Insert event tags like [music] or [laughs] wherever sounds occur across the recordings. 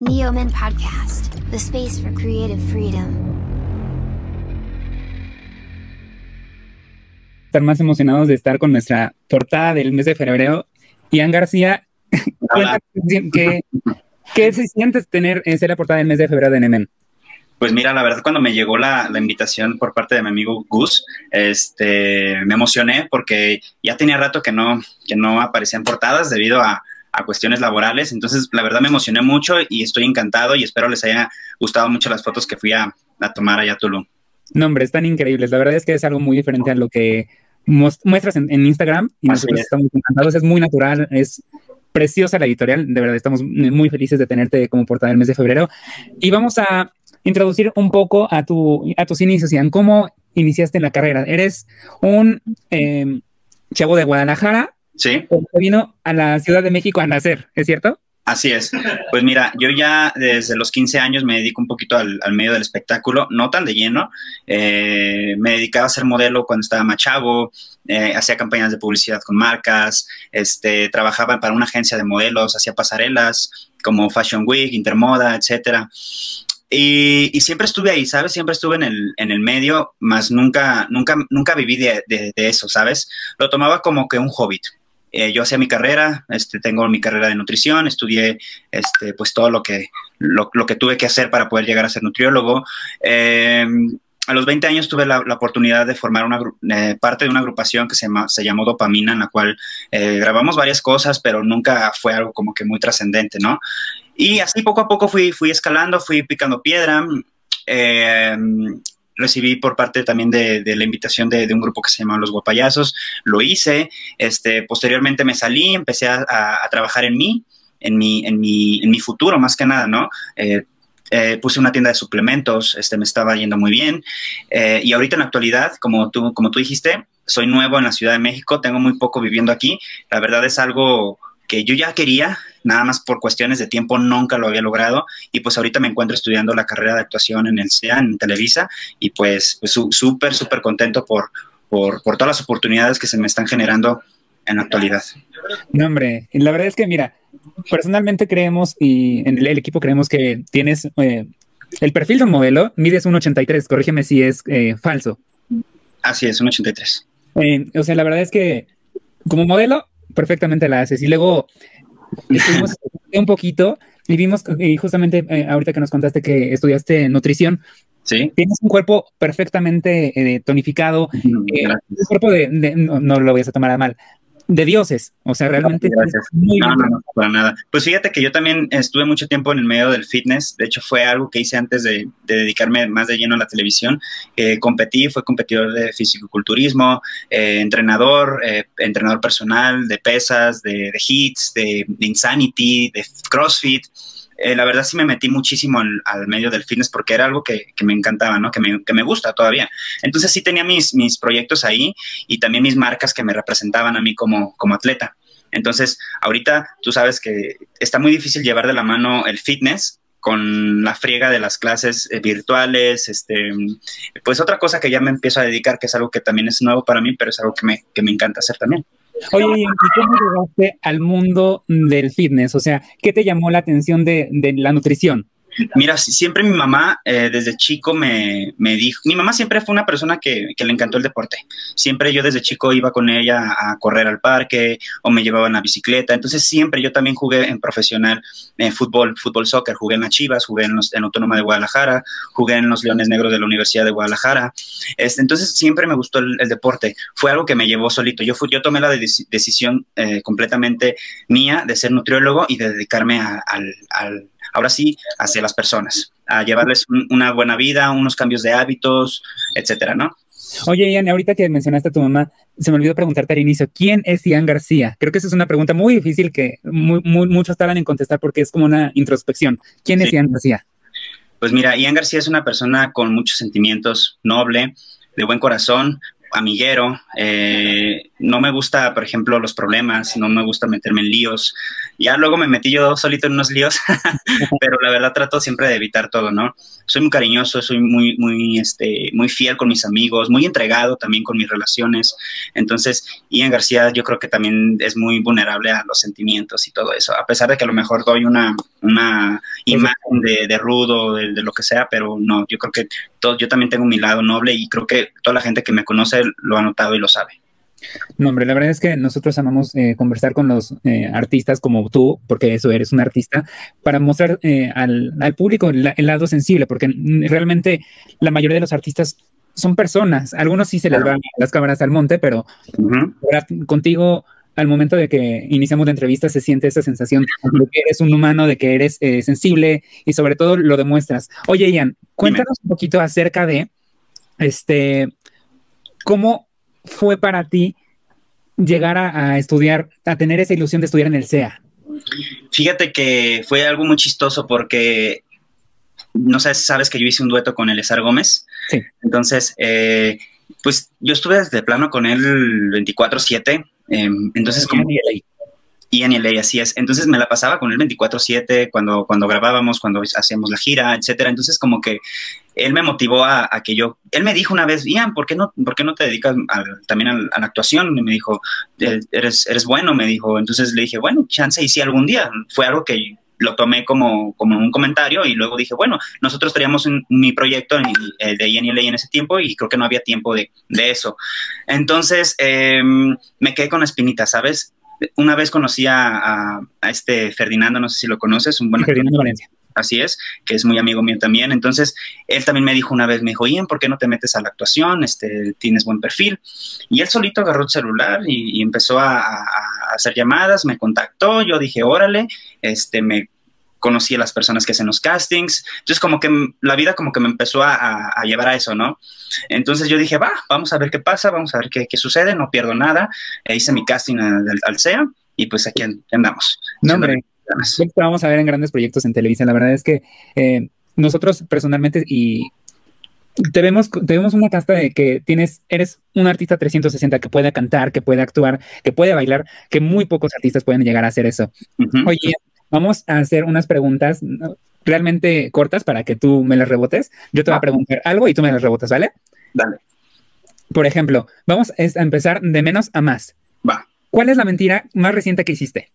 Neoman Podcast, the space for creative freedom. Estar más emocionados de estar con nuestra portada del mes de febrero. Ian García, [laughs] cuéntanos ¿qué, ¿qué se siente tener en ser la portada del mes de febrero de Nemen? Pues mira, la verdad, cuando me llegó la, la, invitación por parte de mi amigo Gus, este, me emocioné porque ya tenía rato que no, que no aparecían portadas debido a, a cuestiones laborales. Entonces, la verdad me emocioné mucho y estoy encantado y espero les haya gustado mucho las fotos que fui a, a tomar allá a Tulum. No, hombre, están increíbles. La verdad es que es algo muy diferente a lo que muestras en, en Instagram y Así nosotros es. estamos encantados. Es muy natural, es preciosa la editorial. De verdad, estamos muy felices de tenerte como portada del mes de febrero. Y vamos a introducir un poco a, tu, a tus inicios, Ian. ¿Cómo iniciaste en la carrera? Eres un eh, chavo de Guadalajara Sí. Vino a la Ciudad de México a nacer, ¿es cierto? Así es. Pues mira, yo ya desde los 15 años me dedico un poquito al, al medio del espectáculo, no tan de lleno. Eh, me dedicaba a ser modelo cuando estaba más chavo, eh, hacía campañas de publicidad con marcas, este, trabajaba para una agencia de modelos, hacía pasarelas como Fashion Week, Intermoda, etcétera. Y, y, siempre estuve ahí, ¿sabes? Siempre estuve en el, en el medio, más nunca, nunca, nunca viví de, de, de eso, ¿sabes? Lo tomaba como que un hobbit. Eh, yo hacía mi carrera, este, tengo mi carrera de nutrición, estudié este, pues todo lo que, lo, que tuve que hacer para poder llegar a ser nutriólogo. Eh, a los 20 años tuve la, oportunidad de formar una eh, parte de una agrupación que se, se llamó Dopamina, en la cual eh, grabamos varias cosas, pero nunca fue algo como que muy trascendente, ¿no? Y así poco a poco fui, fui escalando, fui picando piedra. Eh, recibí por parte también de, la invitación de, un grupo que se llama Los Guapayazos, lo hice, este, posteriormente me salí, empecé a trabajar en mí, en mi, en, mi, en mi futuro más que nada, ¿no? Eh, eh, puse una tienda de suplementos, este, me estaba yendo muy bien, eh, y ahorita en la actualidad, como tú, como tú dijiste, soy nuevo en la Ciudad de México, tengo muy poco viviendo aquí, la verdad es algo que yo ya quería, nada más por cuestiones de tiempo nunca lo había logrado y pues ahorita me encuentro estudiando la carrera de actuación en el CEA, en Televisa y pues súper, pues, súper contento por, por, por, todas las oportunidades que se me están generando en la actualidad. No, hombre, la verdad es que mira, personalmente creemos y en el, el equipo creemos que tienes eh, el perfil de un modelo, mides un 83, corrígeme si es eh, falso. Así es, un 83. Eh, o sea, la verdad es que como modelo perfectamente la haces y luego estuvimos un poquito y vimos y justamente eh, ahorita que nos contaste que estudiaste nutrición, ¿Sí? tienes un cuerpo perfectamente eh, tonificado, eh, un cuerpo de, de no, no, lo voy a tomar a mal, de dioses, o sea, realmente Gracias. muy no, no, no, para nada. Pues fíjate que yo también estuve mucho tiempo en el medio del fitness, de hecho fue algo que hice antes de, de dedicarme más de lleno a la televisión, eh, competí, fue competidor de fisicoculturismo, eh, entrenador, eh, entrenador personal, de pesas, de, de hits, de, de insanity, de crossfit, eh, la verdad sí me metí muchísimo al, medio del fitness porque era algo que, que me encantaba, ¿no? Que me, que me, gusta todavía. Entonces sí tenía mis, mis proyectos ahí y también mis marcas que me representaban a mí como, como atleta. Entonces, ahorita tú sabes que está muy difícil llevar de la mano el fitness con la friega de las clases eh, virtuales, este, pues otra cosa que ya me empiezo a dedicar, que es algo que también es nuevo para mí, pero es algo que me, que me encanta hacer también. Oye, ¿y cómo llegaste al mundo del fitness? O sea, ¿qué te llamó la atención de, de la nutrición? Mira, siempre mi mamá eh, desde chico me, me, dijo, mi mamá siempre fue una persona que, que, le encantó el deporte. Siempre yo desde chico iba con ella a correr al parque o me llevaba en la bicicleta. Entonces siempre yo también jugué en profesional en fútbol, fútbol soccer. Jugué en las Chivas, jugué en, los, en Autónoma de Guadalajara, jugué en los Leones Negros de la Universidad de Guadalajara. Este, entonces siempre me gustó el, deporte. Fue algo que me llevó solito. Yo, fui, yo tomé la de decisión eh, completamente mía de ser nutriólogo y de dedicarme a, al, al ahora sí, hacia las personas, a llevarles un, una buena vida, unos cambios de hábitos, etcétera, ¿no? Oye, Ian, ahorita que mencionaste a tu mamá, se me olvidó preguntarte al inicio, ¿quién es Ian García? Creo que esa es una pregunta muy difícil que muy, muy, muchos tardan en contestar porque es como una introspección. ¿Quién sí. es Ian García? Pues mira, Ian García es una persona con muchos sentimientos, noble, de buen corazón, amiguero, eh, no me gusta, por ejemplo, los problemas, no me gusta meterme en líos. Ya luego me metí yo solito en unos líos, [laughs] pero la verdad trato siempre de evitar todo, ¿no? Soy muy cariñoso, soy muy, muy, este, muy fiel con mis amigos, muy entregado también con mis relaciones. Entonces, Ian García yo creo que también es muy vulnerable a los sentimientos y todo eso, a pesar de que a lo mejor doy una, una imagen de, rudo, de, de, lo que sea, pero no, yo creo que todo, yo también tengo mi lado noble y creo que toda la gente que me conoce lo ha notado y lo sabe. No, hombre, la verdad es que nosotros amamos eh, conversar con los eh, artistas como tú, porque eso eres un artista, para mostrar eh, al, público el, lado sensible, porque realmente la mayoría de los artistas son personas. Algunos sí se les van las cámaras al monte, pero contigo, al momento de que iniciamos la entrevista, se siente esa sensación de que eres un humano, de que eres sensible y sobre todo lo demuestras. Oye, Ian, cuéntanos un poquito acerca de este cómo fue para ti llegar a, estudiar, a tener esa ilusión de estudiar en el CEA? Fíjate que fue algo muy chistoso porque, no sé, sabes que yo hice un dueto con Elezar Gómez. Sí. Entonces, eh, pues yo estuve desde plano con él 24-7. Em, entonces, como... Ian y LA, así es. Entonces me la pasaba con él 24/7 cuando, cuando grabábamos, cuando hacíamos la gira, etcétera. Entonces como que él me motivó a, que yo, él me dijo una vez, Ian, ¿por qué no, por qué no te dedicas también a, la actuación? Y me dijo, eh, eres, eres bueno, me dijo. Entonces le dije, bueno, chance y sí algún día. Fue algo que lo tomé como, como un comentario y luego dije, bueno, nosotros teníamos un, mi proyecto en, de Ian y en ese tiempo y creo que no había tiempo de, de eso. Entonces em, me quedé con la espinita, ¿sabes? Una vez conocí a, este Ferdinando, no sé si lo conoces, un buen Ferdinando Valencia. Así es, que es muy amigo mío también. Entonces, él también me dijo una vez, me dijo, Ian, ¿por qué no te metes a la actuación? Este, tienes buen perfil. Y él solito agarró el celular y, empezó a, a, hacer llamadas, me contactó, yo dije, órale, este, me conocí a las personas que hacen los castings. Entonces, como que la vida como que me empezó a, llevar a eso, ¿no? Entonces yo dije, va, vamos a ver qué pasa, vamos a ver qué, sucede, no pierdo nada. E hice mi casting al, CEA y pues aquí andamos. No, hombre, vamos a ver en grandes proyectos en televisión. La verdad es que eh, nosotros personalmente y te vemos, una casta de que tienes, eres un artista 360 que puede cantar, que puede actuar, que puede bailar, que muy pocos artistas pueden llegar a hacer eso. Oye, Vamos a hacer unas preguntas realmente cortas para que tú me las rebotes. Yo te voy a preguntar algo y tú me las rebotas, ¿vale? Dale. Por ejemplo, vamos a empezar de menos a más. Va. ¿Cuál es la mentira más reciente que hiciste?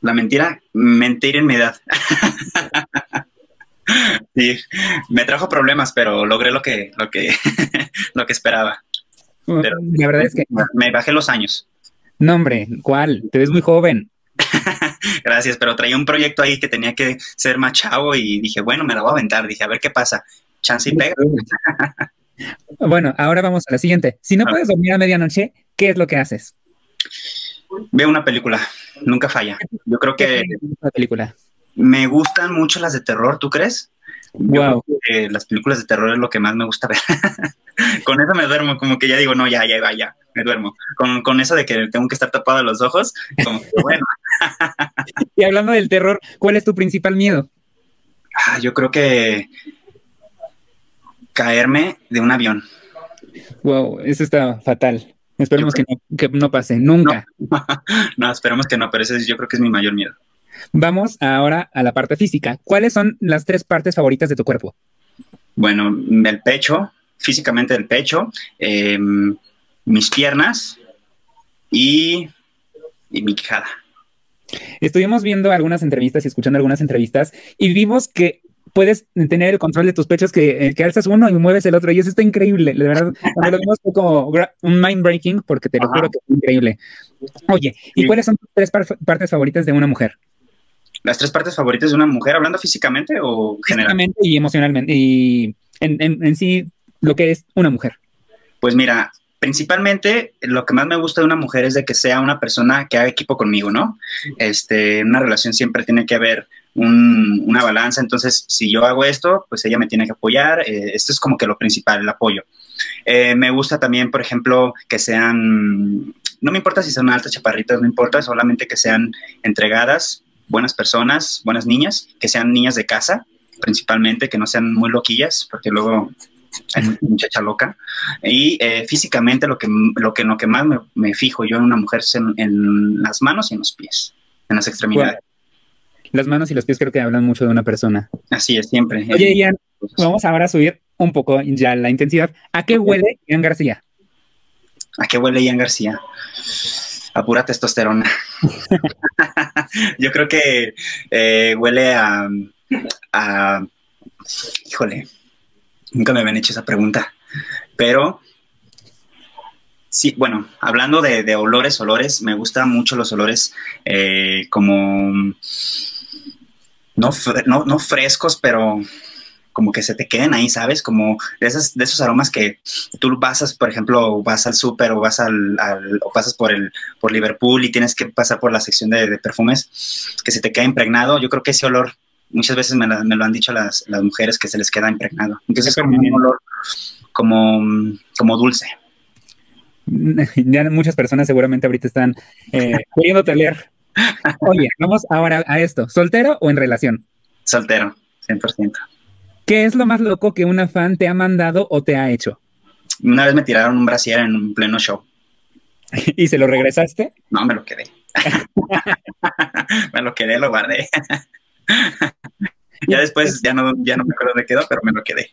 La mentira, mentir en mi edad. [laughs] sí, me trajo problemas, pero logré lo que, lo que, [laughs] lo que esperaba. la verdad es que me bajé los años. No, hombre, ¿cuál? Te ves muy joven. [laughs] Gracias, pero traía un proyecto ahí que tenía que ser más chavo y dije, bueno, me la voy a aventar. Dije, a ver qué pasa. Chance y pega. [laughs] bueno, ahora vamos a la siguiente. Si no puedes dormir a medianoche, ¿qué es lo que haces? Veo una película. Nunca falla. Yo creo que. película? Me gustan mucho las de terror, ¿tú crees? Wow. las películas de terror es lo que más me gusta ver. [laughs] con eso me duermo, como que ya digo, no, ya, ya, ya, me duermo. Con, con eso de que tengo que estar tapado los ojos, como que bueno. [laughs] y hablando del terror, ¿cuál es tu principal miedo? Ah, yo creo que caerme de un avión. Wow, eso está fatal. Esperemos que no, que no, pase, nunca. No. [laughs] esperemos que no, pero ese yo creo que es mi mayor miedo. Vamos ahora a la parte física. ¿Cuáles son las tres partes favoritas de tu cuerpo? Bueno, el pecho, físicamente el pecho, em, mis piernas y, mi quijada. Estuvimos viendo algunas entrevistas y escuchando algunas entrevistas y vimos que puedes tener el control de tus pechos, que, eh, alzas uno y mueves el otro. Y eso está increíble. De verdad, cuando lo vimos fue como un mind breaking, porque te lo juro que es increíble. Oye, ¿y cuáles son tus tres partes favoritas de una mujer? Las tres partes favoritas de una mujer, hablando físicamente o generalmente y emocionalmente. Y en sí, lo que es una mujer. Pues mira, principalmente lo que más me gusta de una mujer es de que sea una persona que haga equipo conmigo, ¿no? Este, una relación siempre tiene que haber una balanza, entonces si yo hago esto, pues ella me tiene que apoyar, eh, esto es como que lo principal, el apoyo. Eh, me gusta también, por ejemplo, que sean, no me importa si son altas, chaparritas, no importa, solamente que sean entregadas, buenas personas, buenas niñas, que sean niñas de casa, principalmente, que no sean muy loquillas, porque luego muchacha loca. Y eh, físicamente lo que, lo que, lo que más me, fijo yo en una mujer es en, las manos y en los pies, en las extremidades. las manos y los pies creo que hablan mucho de una persona. Así es, siempre. Oye, Ian, vamos ahora a subir un poco ya la intensidad. ¿A qué huele Ian García? ¿A qué huele Ian García? A pura testosterona. [laughs] yo creo que eh, huele a, a... Híjole, Nunca me habían hecho esa pregunta. Pero sí, bueno, hablando de, olores, olores, me gustan mucho los olores eh, como no, no, frescos, pero como que se te queden ahí, ¿sabes? Como de, esas, de esos aromas que tú pasas, por ejemplo, vas al súper o vas al, o pasas por el por Liverpool y tienes que pasar por la sección de, de perfumes, que se te queda impregnado. Yo creo que ese olor muchas veces me, lo han dicho las, mujeres que se les queda impregnado. Entonces es como un olor como, como dulce. [laughs] Ya muchas personas seguramente ahorita están eh, [laughs] pudiéndote leer. Oye, vamos ahora a esto. ¿Soltero o en relación? Soltero, 100%. ¿Qué es lo más loco que una fan te ha mandado o te ha hecho? Una vez me tiraron un brasier en un pleno show. [laughs] ¿Y se lo regresaste? No, me lo quedé. me lo quedé, lo guardé [laughs] ya después ya no, ya no me acuerdo dónde quedó, pero me lo quedé.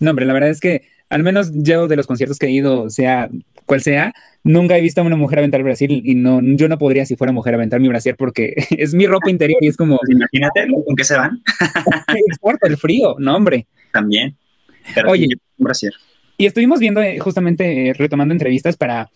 No, hombre, la verdad es que al menos yo de los conciertos que he ido, sea cual sea, nunca he visto a una mujer aventar el Brasil y no, yo no podría si fuera mujer aventar mi brasier porque [laughs] es mi ropa interior y es como... Pues imagínate con qué se van. [laughs] El frío, no hombre. También. Oye, Y estuvimos viendo eh, justamente, eh, retomando entrevistas para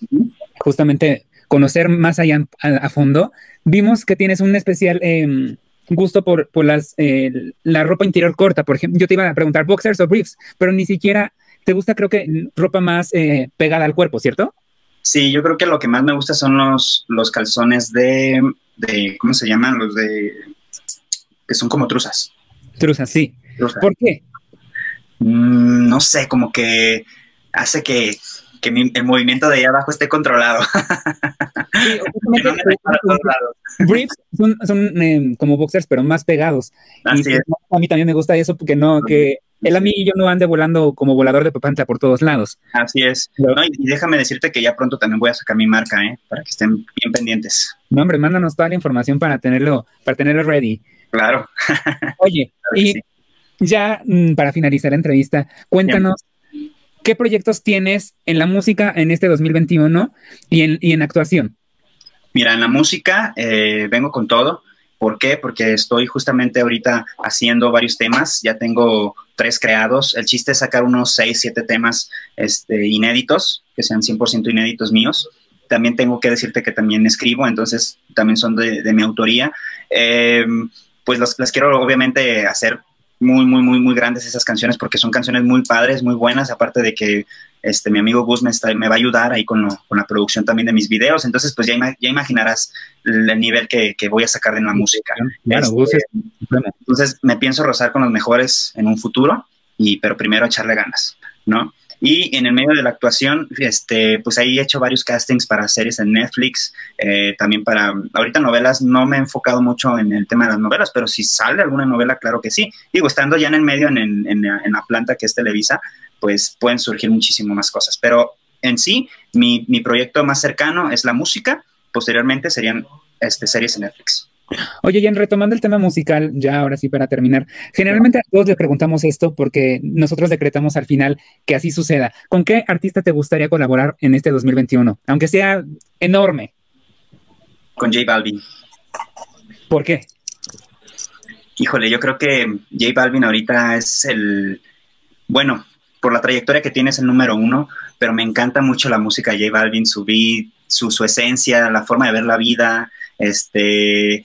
justamente conocer más allá a, fondo. Vimos que tienes un especial... Eh, gusto por, por las, eh, la ropa interior corta. Por ejemplo, yo te iba a preguntar boxers o briefs, pero ni siquiera te gusta, creo que ropa más eh, pegada al cuerpo, ¿cierto? Sí, yo creo que lo que más me gusta son los, los calzones de, de, ¿cómo se llaman? Los de, que son como truzas. Truzas, sí. ¿Por qué? Mm, no sé, como que hace que, que el movimiento de ahí abajo esté controlado. [laughs] Sí, [laughs] briefs son, em, como boxers, pero más pegados. y A mí también me gusta eso porque no, que él a mí y yo no ande volando como volador de papantla por todos lados. Así es. y, déjame decirte que ya pronto también voy a sacar mi marca, ¿eh? Para que estén bien pendientes. No, hombre, mándanos toda la información para tenerlo, para tenerlo ready. Claro. [laughs] Oye, y ya mm, para finalizar la entrevista, cuéntanos ¿qué proyectos tienes en la música en este 2021 y en, y en actuación? Mira, en la música eh, vengo con todo. ¿Por qué? Porque estoy justamente ahorita haciendo varios temas. Ya tengo tres creados. El chiste es sacar unos seis, siete temas este, inéditos, que sean 100% inéditos míos. También tengo que decirte que también escribo, entonces también son de, mi autoría. Eh, pues las quiero obviamente hacer muy, muy, muy, muy grandes esas canciones porque son canciones muy padres, muy buenas, aparte de que este, mi amigo Gus me, me va a ayudar ahí con, la producción también de mis videos, entonces pues ya, ya imaginarás el nivel que, voy a sacar de la música. Este, entonces me pienso rozar con los mejores en un futuro, y, pero primero echarle ganas, ¿no? Y en el medio de la actuación, este, pues ahí he hecho varios castings para series en Netflix, eh, también para, ahorita novelas, no me he enfocado mucho en el tema de las novelas, pero si sale alguna novela, claro que sí. Digo, estando ya en el medio, en, en, la planta que es Televisa, pues pueden surgir muchísimo más cosas. Pero en sí, mi, mi proyecto más cercano es la música, posteriormente serían este, series en Netflix. Oye, Jan, retomando el tema musical, ya ahora sí para terminar, generalmente a todos le preguntamos esto porque nosotros decretamos al final que así suceda. ¿Con qué artista te gustaría colaborar en este 2021? Aunque sea enorme. Con J Balvin. ¿Por qué? Híjole, yo creo que J Balvin ahorita es el, bueno, por la trayectoria que tiene es el número uno, pero me encanta mucho la música de J Balvin, su beat, su, su esencia, la forma de ver la vida, este,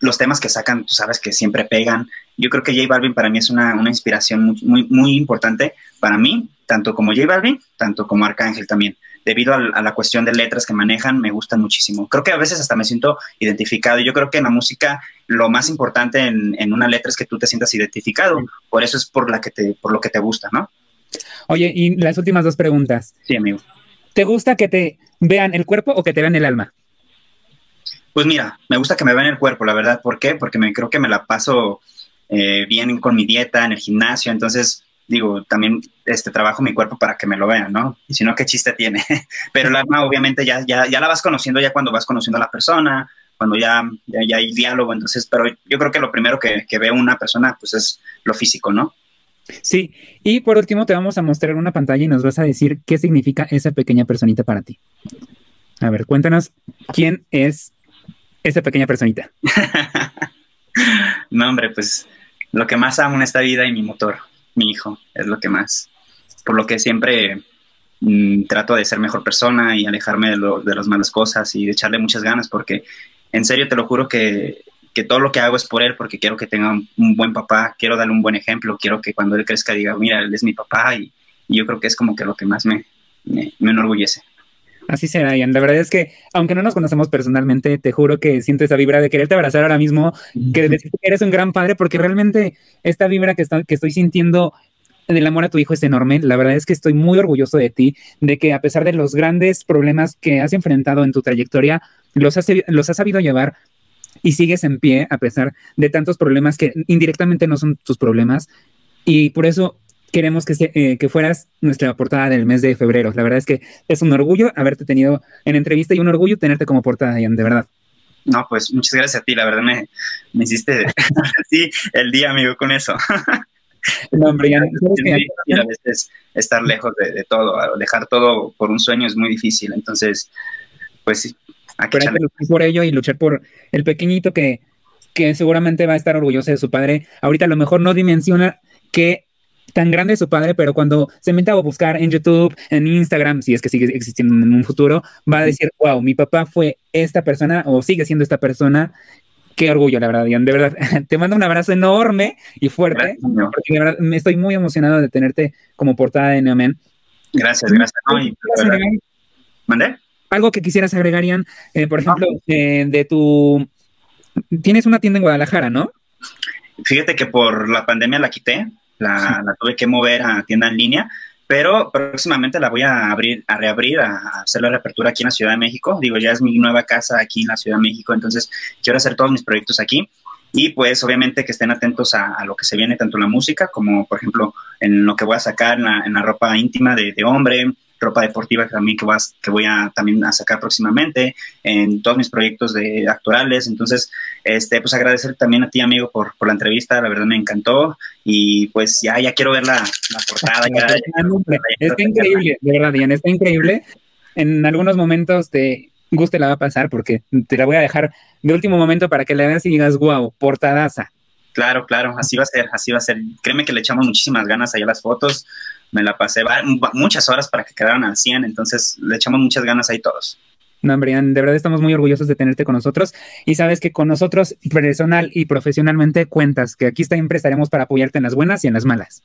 los temas que sacan, tú sabes que siempre pegan. Yo creo que J Balvin para mí es una, inspiración muy, muy, muy, importante para mí, tanto como J Balvin, tanto como Arcángel también. Debido a, la cuestión de letras que manejan, me gustan muchísimo. Creo que a veces hasta me siento identificado. Yo creo que en la música lo más importante en, una letra es que tú te sientas identificado. Por eso es por, la que te, por lo que te gusta, ¿no? Oye, y las últimas dos preguntas. Sí, amigo. ¿Te gusta que te vean el cuerpo o que te vean el alma? Pues mira, me gusta que me vean el cuerpo, la verdad. ¿Por qué? Porque me creo que me la paso eh, bien con mi dieta, en el gimnasio. Entonces, digo, también este, trabajo mi cuerpo para que me lo vean, ¿no? Y si no, ¿qué chiste tiene? [laughs] Pero el alma, obviamente, ya, ya, ya la vas conociendo ya cuando vas conociendo a la persona, cuando ya, ya, hay diálogo, entonces, pero yo creo que lo primero que, que ve una persona, pues es lo físico, ¿no? Sí, y por último te vamos a mostrar una pantalla y nos vas a decir qué significa esa pequeña personita para ti. A ver, cuéntanos quién es esa pequeña personita. [laughs] no, hombre, pues lo que más amo en esta vida y mi motor, mi hijo, es lo que más. Por lo que siempre mm, trato de ser mejor persona y alejarme de, lo, de las malas cosas y de echarle muchas ganas, porque en serio te lo juro que, que todo lo que hago es por él, porque quiero que tenga un, buen papá, quiero darle un buen ejemplo, quiero que cuando él crezca diga, mira, él es mi papá y, yo creo que es como que lo que más me, me, me enorgullece. Así será, Ian. La verdad es que, aunque no nos conocemos personalmente, te juro que siento esa vibra de quererte abrazar ahora mismo, que decir que eres un gran padre, porque realmente esta vibra que, está, que estoy sintiendo del amor a tu hijo es enorme. La verdad es que estoy muy orgulloso de ti, de que a pesar de los grandes problemas que has enfrentado en tu trayectoria, los has, los has sabido llevar y sigues en pie a pesar de tantos problemas que indirectamente no son tus problemas. Y por eso queremos que, eh, que fueras nuestra portada del mes de febrero. La verdad es que es un orgullo haberte tenido en entrevista y un orgullo tenerte como portada, Ian, de verdad. No, pues muchas gracias a ti, la verdad me, me hiciste [laughs] sí, el día, amigo, con eso. [laughs] no, hombre, Ian, y a veces estar lejos de, de, todo, dejar todo por un sueño es muy difícil, entonces, pues sí. Hay que, luchar por ello y luchar por el pequeñito que, que seguramente va a estar orgulloso de su padre. Ahorita a lo mejor no dimensiona que tan grande su padre, pero cuando se meta a buscar en YouTube, en Instagram, si es que sigue existiendo en un futuro, va a decir, wow, mi papá fue esta persona o sigue siendo esta persona. Qué orgullo, la verdad, Ian. De verdad, [laughs] te mando un abrazo enorme y fuerte, porque de verdad me estoy muy emocionado de tenerte como portada de Neomen. Gracias, gracias. ¿Mandé? Algo que quisieras agregar, Ian, eh, por ejemplo, eh, de tu... Tienes una tienda en Guadalajara, ¿no? Fíjate que por la pandemia la quité, la, tuve que mover a tienda en línea, pero próximamente la voy a abrir, a reabrir, a hacer la reapertura aquí en la Ciudad de México. Digo, ya es mi nueva casa aquí en la Ciudad de México, entonces quiero hacer todos mis proyectos aquí. Y pues obviamente que estén atentos a, lo que se viene, tanto en la música como, por ejemplo, en lo que voy a sacar en la, ropa íntima de, de hombre, ropa deportiva que también que, vas, que voy a también a sacar próximamente, en todos mis proyectos de actorales. Entonces, este, pues agradecer también a ti, amigo, por, por la entrevista, la verdad me encantó y pues ya, ya quiero ver la, la portada. [laughs] está increíble, de verdad, Diana, está increíble. En algunos momentos te guste la va a pasar porque te la voy a dejar de último momento para que la veas y digas, wow, portadaza. Claro, claro, así va a ser, así va a ser. Créeme que le echamos muchísimas ganas allá a las fotos me la pasé muchas horas para que quedaran al 100, entonces le echamos muchas ganas ahí todos. No, Brian, de verdad estamos muy orgullosos de tenerte con nosotros y sabes que con nosotros personal y profesionalmente cuentas, que aquí siempre estaremos para apoyarte en las buenas y en las malas.